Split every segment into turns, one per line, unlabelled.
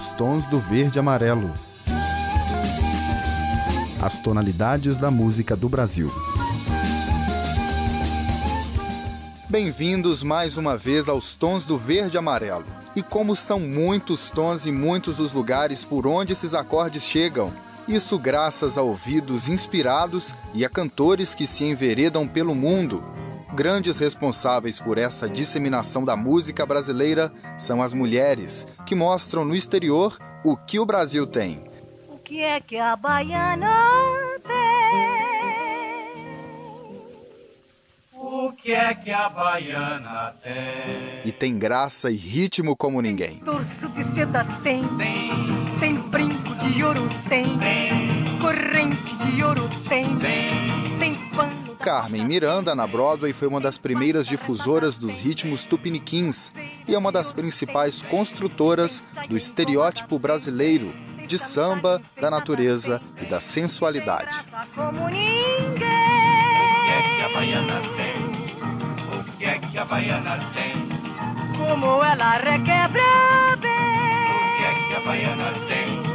Os tons do verde amarelo. As tonalidades da música do Brasil. Bem-vindos mais uma vez aos Tons do Verde Amarelo. E como são muitos tons e muitos os lugares por onde esses acordes chegam, isso graças a ouvidos inspirados e a cantores que se enveredam pelo mundo. Grandes responsáveis por essa disseminação da música brasileira são as mulheres, que mostram no exterior o que o Brasil tem.
O que é que a baiana tem?
O que é que a baiana tem?
E tem graça e ritmo como ninguém.
Torso de seda tem,
Tem,
tem brinco de ouro tem,
tem,
corrente de ouro tem,
tem.
Carmen Miranda, na Broadway, foi uma das primeiras difusoras dos ritmos tupiniquins e é uma das principais construtoras do estereótipo brasileiro de samba, da natureza e da sensualidade.
Como ela requebra
O que
bem.
é que a baiana tem?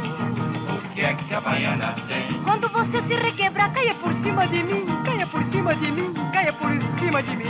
Que é que a baiana tem?
Quando você se requebrar, caia por cima de mim, caia por cima de mim, caia por cima de mim.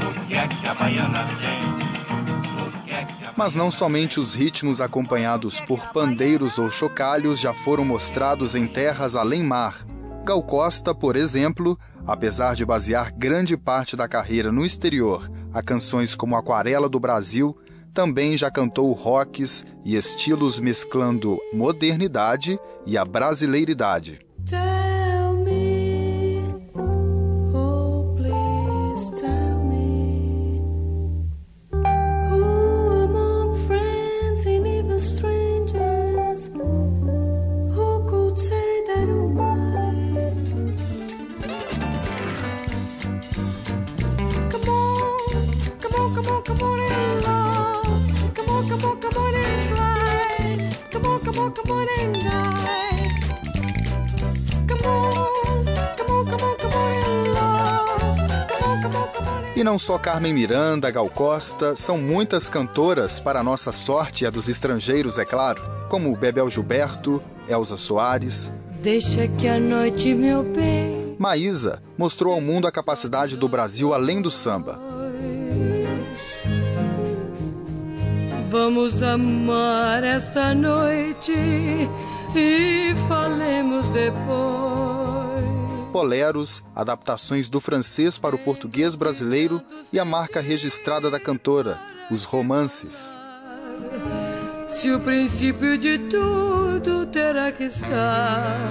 O que é que a baiana tem? É
Mas não somente os ritmos acompanhados por pandeiros ou chocalhos já foram mostrados em terras além mar. Gal Costa, por exemplo, apesar de basear grande parte da carreira no exterior a canções como Aquarela do Brasil, também já cantou rocks e estilos mesclando modernidade e a brasileiridade. E não só Carmen Miranda, Gal Costa, são muitas cantoras, para nossa sorte e a dos estrangeiros, é claro, como Bebel Gilberto, Elza Soares.
Deixa que a noite, meu bem,
Maísa mostrou ao mundo a capacidade do Brasil além do samba.
vamos amar esta noite e falemos depois.
Boleros, adaptações do francês para o português brasileiro e a marca registrada da cantora, os romances.
Se o princípio de tudo terá que estar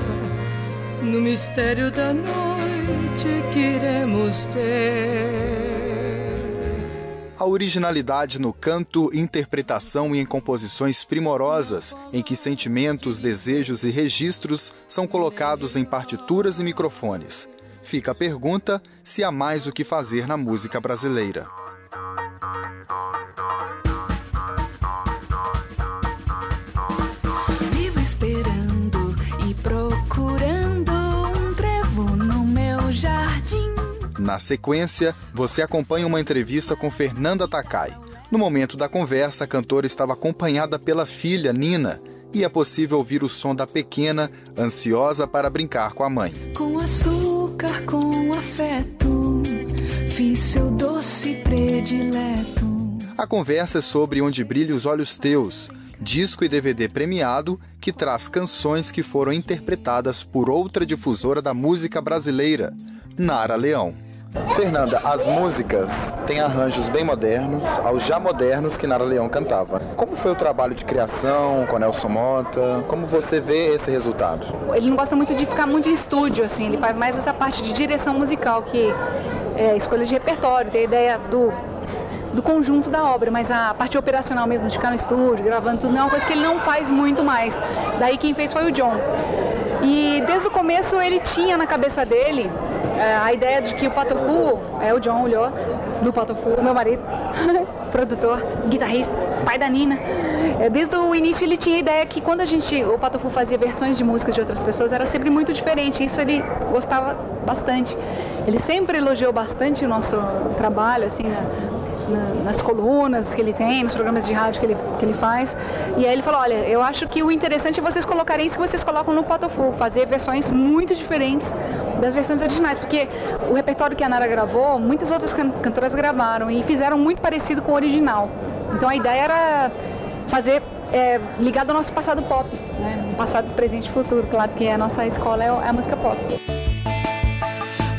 no mistério da noite que iremos ter.
A originalidade no canto, interpretação e em composições primorosas, em que sentimentos, desejos e registros são colocados em partituras e microfones. Fica a pergunta se há mais o que fazer na música brasileira. Na sequência, você acompanha uma entrevista com Fernanda Takai. No momento da conversa, a cantora estava acompanhada pela filha, Nina, e é possível ouvir o som da pequena, ansiosa para brincar com a mãe.
Com açúcar, com afeto, fiz seu doce predileto.
A conversa é sobre Onde Brilha os Olhos Teus, disco e DVD premiado que traz canções que foram interpretadas por outra difusora da música brasileira, Nara Leão. Fernanda, as músicas têm arranjos bem modernos, aos já modernos que Nara Leão cantava. Como foi o trabalho de criação com Nelson Mota? Como você vê esse resultado?
Ele não gosta muito de ficar muito em estúdio, assim, ele faz mais essa parte de direção musical, que é escolha de repertório, ter ideia do, do conjunto da obra, mas a parte operacional mesmo, de ficar no estúdio, gravando tudo, não é uma coisa que ele não faz muito mais. Daí quem fez foi o John. E desde o começo ele tinha na cabeça dele a ideia de que o Patofu, é o John olhou, do Patofu, meu marido, produtor, guitarrista, pai da Nina. É, desde o início ele tinha a ideia que quando a gente, o Patofu fazia versões de músicas de outras pessoas, era sempre muito diferente. Isso ele gostava bastante. Ele sempre elogiou bastante o nosso trabalho, assim, na- nas colunas que ele tem, nos programas de rádio que ele, que ele faz. E aí ele falou, olha, eu acho que o interessante é vocês colocarem isso que vocês colocam no Potofu, fazer versões muito diferentes das versões originais, porque o repertório que a Nara gravou, muitas outras can- cantoras gravaram e fizeram muito parecido com o original. Então a ideia era fazer é, ligado ao nosso passado pop, né? Um passado, presente e futuro, claro que a nossa escola é a música pop.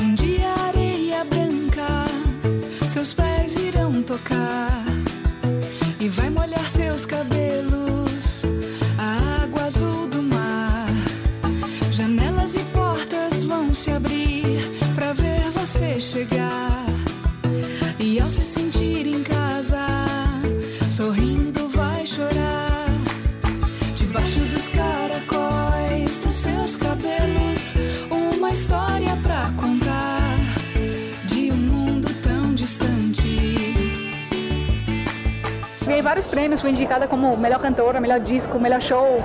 Um dia areia branca, seus pés irão tocar e vai molhar seus cabelos, chegar. E ao se sentir
Ganhei vários prêmios, fui indicada como melhor cantora, melhor disco, melhor show,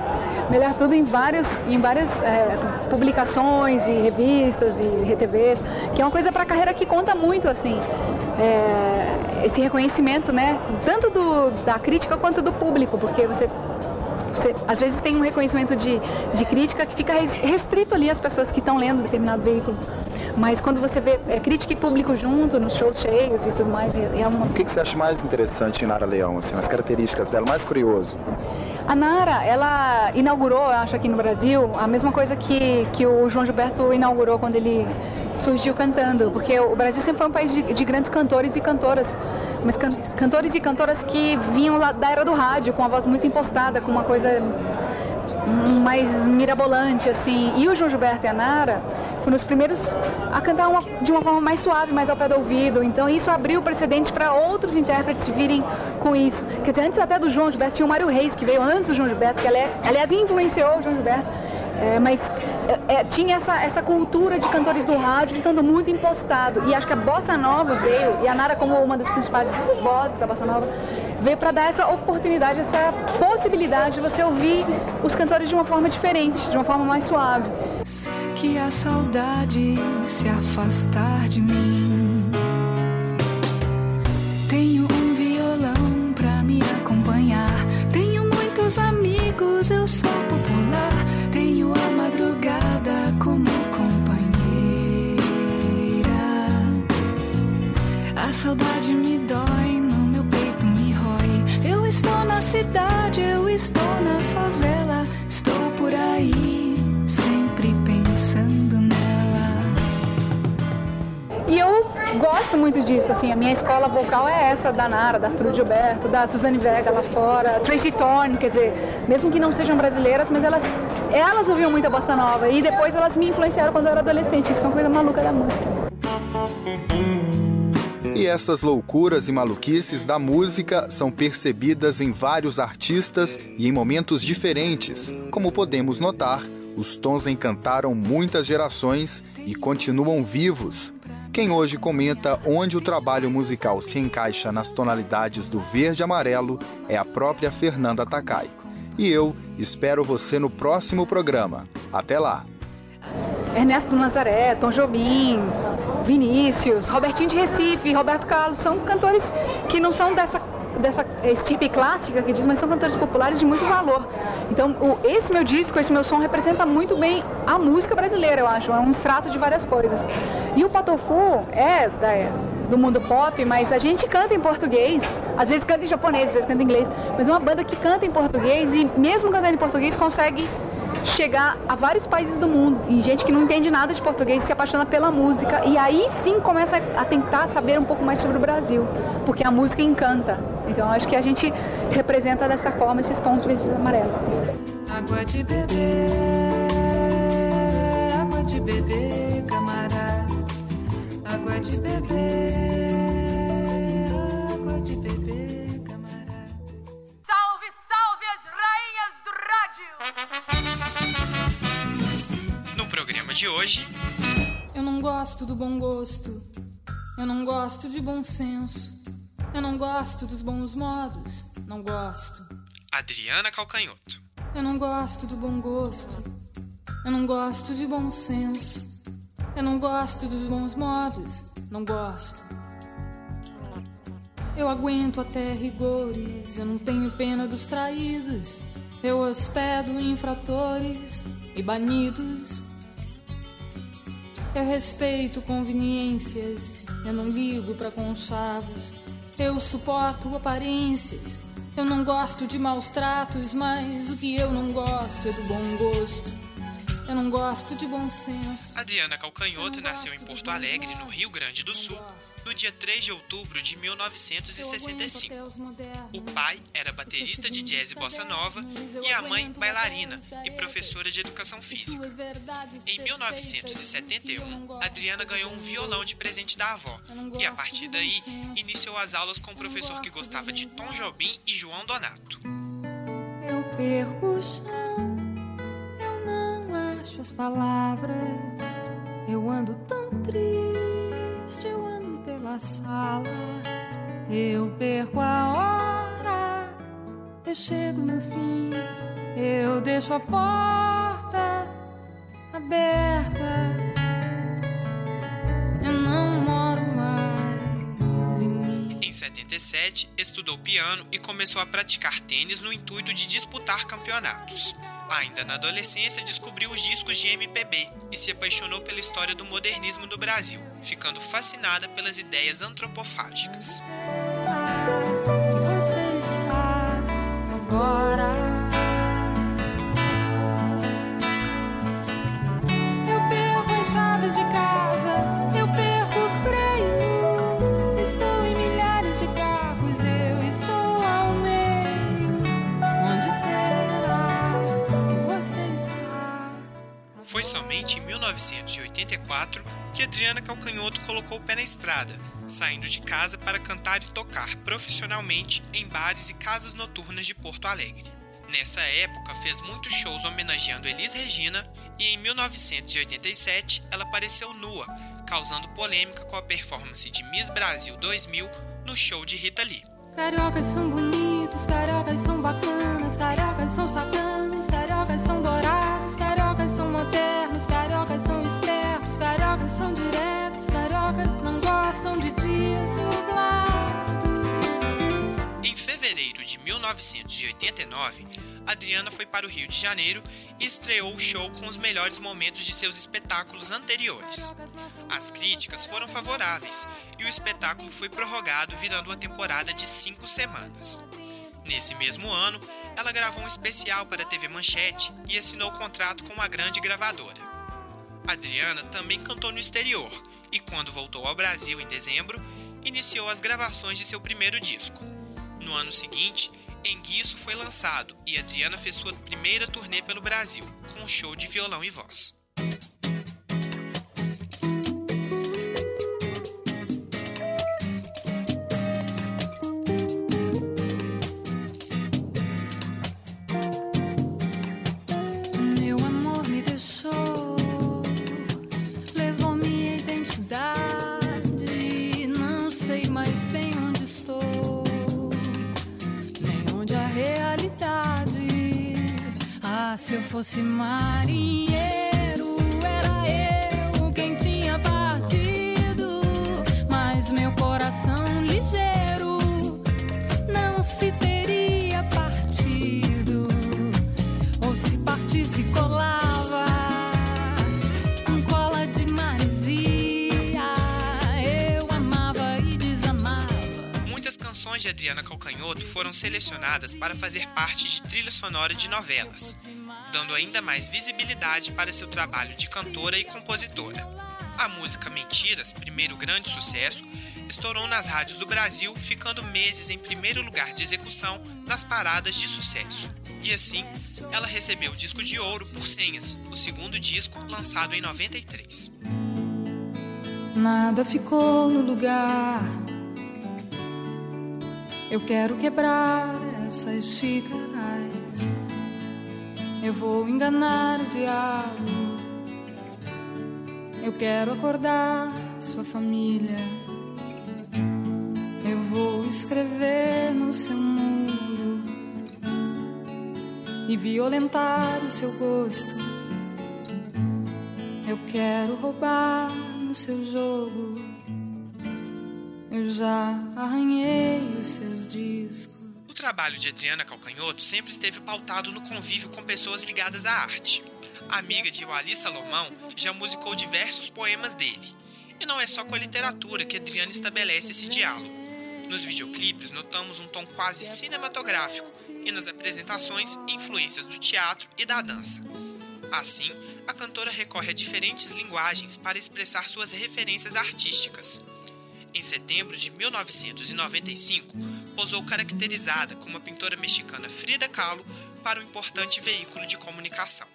melhor tudo em várias, em várias é, publicações e revistas e RTVs, que é uma coisa para a carreira que conta muito, assim, é, esse reconhecimento, né, tanto do, da crítica quanto do público, porque você você às vezes tem um reconhecimento de, de crítica que fica res- restrito ali às pessoas que estão lendo determinado veículo. Mas quando você vê é, crítica e público junto, nos shows cheios e tudo mais, é uma
O que, que você acha mais interessante em Nara Leão, assim, as características dela, mais curioso?
A Nara, ela inaugurou, eu acho, aqui no Brasil, a mesma coisa que, que o João Gilberto inaugurou quando ele surgiu cantando, porque o Brasil sempre foi um país de, de grandes cantores e cantoras, mas can- cantores e cantoras que vinham lá da era do rádio, com a voz muito impostada, com uma coisa mais mirabolante, assim. E o João Gilberto e a Nara foram os primeiros a cantar uma- de uma forma mais suave, mais ao pé do ouvido. Então isso abriu precedente para outros intérpretes virem com isso. Quer dizer, antes até do João Gilberto tinha o Mário Reis, que veio antes do João Gilberto, que ali- aliás influenciou o João Gilberto. É, mas é, é, tinha essa, essa cultura de cantores do rádio que muito impostado. E acho que a Bossa Nova veio, e a Nara como uma das principais vozes da Bossa Nova, veio para dar essa oportunidade, essa possibilidade de você ouvir os cantores de uma forma diferente, de uma forma mais suave.
que a saudade se afastar de mim. Estou na favela. Estou por aí, sempre pensando nela.
E eu gosto muito disso, assim, a minha escola vocal é essa da Nara, da Astrid Gilberto, da Suzane Vega lá fora, Tracy Thorn, quer dizer, mesmo que não sejam brasileiras, mas elas, elas ouviam muita bossa nova e depois elas me influenciaram quando eu era adolescente, isso é uma coisa maluca da música.
E essas loucuras e maluquices da música são percebidas em vários artistas e em momentos diferentes. Como podemos notar, os tons encantaram muitas gerações e continuam vivos. Quem hoje comenta onde o trabalho musical se encaixa nas tonalidades do verde e amarelo é a própria Fernanda Takai. E eu espero você no próximo programa. Até lá!
Ernesto Nazaré, Tom Jobim, Vinícius, Robertinho de Recife, Roberto Carlos, são cantores que não são dessa dessa estirpe clássica que diz, mas são cantores populares de muito valor. Então, o- esse meu disco, esse meu som representa muito bem a música brasileira, eu acho. É um extrato de várias coisas. E o Patofu é da- do mundo pop, mas a gente canta em português. Às vezes canta em japonês, às vezes canta em inglês. Mas é uma banda que canta em português e, mesmo cantando em português, consegue chegar a vários países do mundo e gente que não entende nada de português se apaixona pela música e aí sim começa a tentar saber um pouco mais sobre o Brasil, porque a música encanta. Então acho que a gente representa dessa forma esses tons verdes e amarelos.
Água de beber, água de beber, camarada. Água de beber, de
hoje,
Eu não gosto do bom gosto. Eu não gosto de bom senso. Eu não gosto dos bons modos. Não gosto.
Adriana Calcanhoto.
Eu não gosto do bom gosto. Eu não gosto de bom senso. Eu não gosto dos bons modos. Não gosto. Eu aguento até rigores, eu não tenho pena dos traídos. Eu hospedo infratores e banidos. Eu respeito conveniências, eu não ligo para conchavos. Eu suporto aparências, eu não gosto de maus tratos, mas o que eu não gosto é do bom gosto. Eu não gosto de bom senso.
Adriana Calcanhoto nasceu em Porto Alegre, no Rio Grande do Sul, no dia 3 de outubro de 1965. O pai era baterista de jazz e bossa nova e a mãe bailarina e professora de educação física. Em 1971, Adriana ganhou um violão de presente da avó e a partir daí iniciou as aulas com um professor que gostava de Tom Jobim e João Donato.
Eu perco o chão, acho as palavras. Eu ando tão triste, eu ando pela sala. Eu perco a hora, eu chego no fim. Eu deixo a porta aberta. Eu não moro mais em mim.
Em 77, estudou piano e começou a praticar tênis no intuito de disputar campeonatos. Ainda na adolescência, descobriu os discos de MPB e se apaixonou pela história do modernismo do Brasil, ficando fascinada pelas ideias antropofágicas. 1984 que Adriana Calcanhoto colocou o pé na estrada, saindo de casa para cantar e tocar profissionalmente em bares e casas noturnas de Porto Alegre. Nessa época, fez muitos shows homenageando Elis Regina e em 1987 ela apareceu nua, causando polêmica com a performance de Miss Brasil 2000 no show de Rita Lee.
Cariocas são bonitos, cariocas são bacanas, cariocas são sacanas,
1989, Adriana foi para o Rio de Janeiro e estreou o show com os melhores momentos de seus espetáculos anteriores. As críticas foram favoráveis e o espetáculo foi prorrogado, virando uma temporada de cinco semanas. Nesse mesmo ano, ela gravou um especial para a TV Manchete e assinou contrato com uma grande gravadora. Adriana também cantou no exterior e, quando voltou ao Brasil em dezembro, iniciou as gravações de seu primeiro disco. No ano seguinte, Enguiço foi lançado e Adriana fez sua primeira turnê pelo Brasil, com um show de violão e voz.
Se eu fosse marinheiro, era eu quem tinha partido. Mas meu coração ligeiro não se teria partido. Ou se partisse, colava com cola de maresia. Eu amava e desamava.
Muitas canções de Adriana Calcanhoto foram selecionadas para fazer parte de trilha sonora de novelas, dando ainda mais visibilidade para seu trabalho de cantora e compositora. A música Mentiras, primeiro grande sucesso, estourou nas rádios do Brasil, ficando meses em primeiro lugar de execução nas paradas de sucesso. E assim, ela recebeu o disco de ouro por Senhas, o segundo disco lançado em 93.
Nada ficou no lugar. Eu quero quebrar essas xícaras. Eu vou enganar o diabo. Eu quero acordar sua família. Eu vou escrever no seu muro e violentar o seu gosto. Eu quero roubar no seu jogo. Eu já arranhei os seus discos.
Trabalho de Adriana Calcanhoto sempre esteve pautado no convívio com pessoas ligadas à arte. A amiga de Wally Salomão já musicou diversos poemas dele. E não é só com a literatura que Adriana estabelece esse diálogo. Nos videoclipes notamos um tom quase cinematográfico e nas apresentações influências do teatro e da dança. Assim, a cantora recorre a diferentes linguagens para expressar suas referências artísticas. Em setembro de 1995, posou caracterizada como a pintora mexicana Frida Kahlo para um importante veículo de comunicação.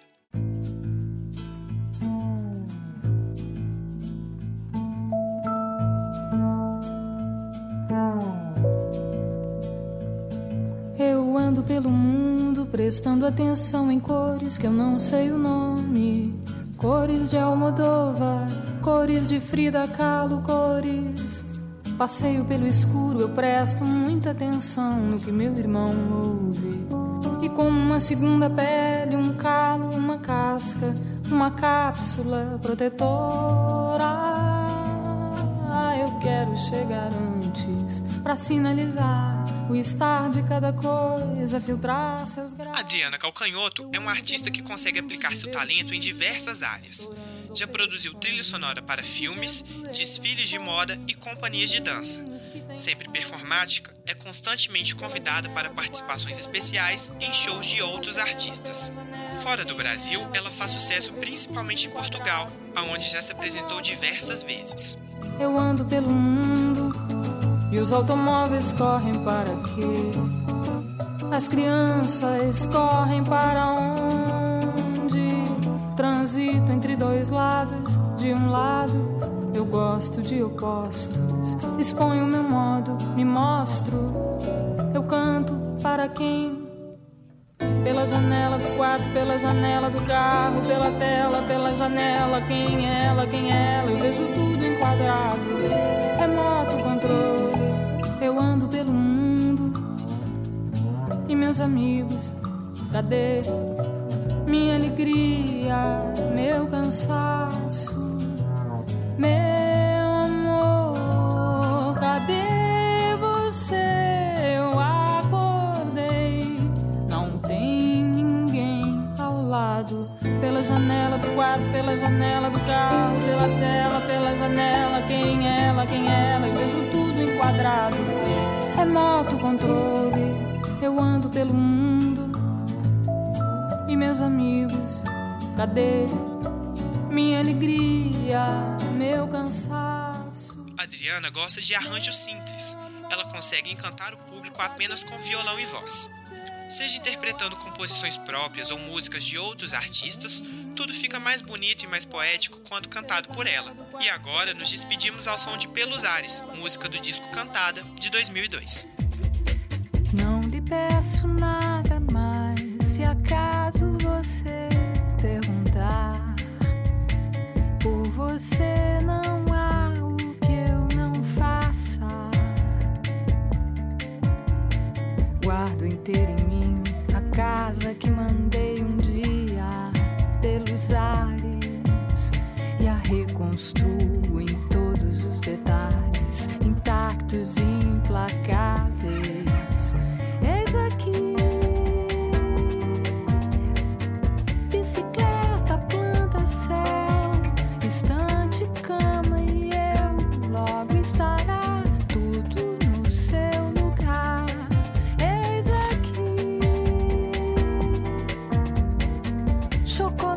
Eu ando pelo mundo prestando atenção em cores que eu não sei o nome. Cores de Almodóvar, cores de Frida Kahlo, cores. Passeio pelo escuro, eu presto muita atenção no que meu irmão ouve. E como uma segunda pele, um calo, uma casca, uma cápsula protetora. Eu quero chegar antes para sinalizar o estar de cada coisa, filtrar seus graus.
Adriana Calcanhoto é uma artista que consegue aplicar seu talento em diversas áreas. Já produziu trilha sonora para filmes, desfiles de moda e companhias de dança. Sempre performática, é constantemente convidada para participações especiais em shows de outros artistas. Fora do Brasil, ela faz sucesso principalmente em Portugal, aonde já se apresentou diversas vezes.
Eu ando pelo mundo e os automóveis correm para quê? As crianças correm para onde? Transito entre dois lados. De um lado, eu gosto de opostos. Exponho meu modo, me mostro. Eu canto para quem? Pela janela do quarto, pela janela do carro, pela tela, pela janela. Quem é ela, quem é ela? Eu vejo tudo enquadrado. Remoto controle. Eu ando pelo mundo. E meus amigos, cadê? Minha alegria, meu cansaço, meu amor, cadê você? Eu acordei, não tem ninguém ao lado. Pela janela do quarto, pela janela do carro, pela tela, pela janela. Quem é ela, quem é ela? Eu vejo tudo enquadrado. Remoto controle, eu ando pelo mundo. Meus amigos, cadê minha alegria, meu cansaço?
Adriana gosta de arranjos simples. Ela consegue encantar o público apenas com violão e voz. Seja interpretando composições próprias ou músicas de outros artistas, tudo fica mais bonito e mais poético quando cantado por ela. E agora nos despedimos ao som de Pelos Ares, música do disco Cantada de 2002.
Não lhe peço você não há o que eu não faça. Guardo inteiro em mim a casa que mandei um dia pelos ares e a reconstruo em todos os detalhes, intactos mucho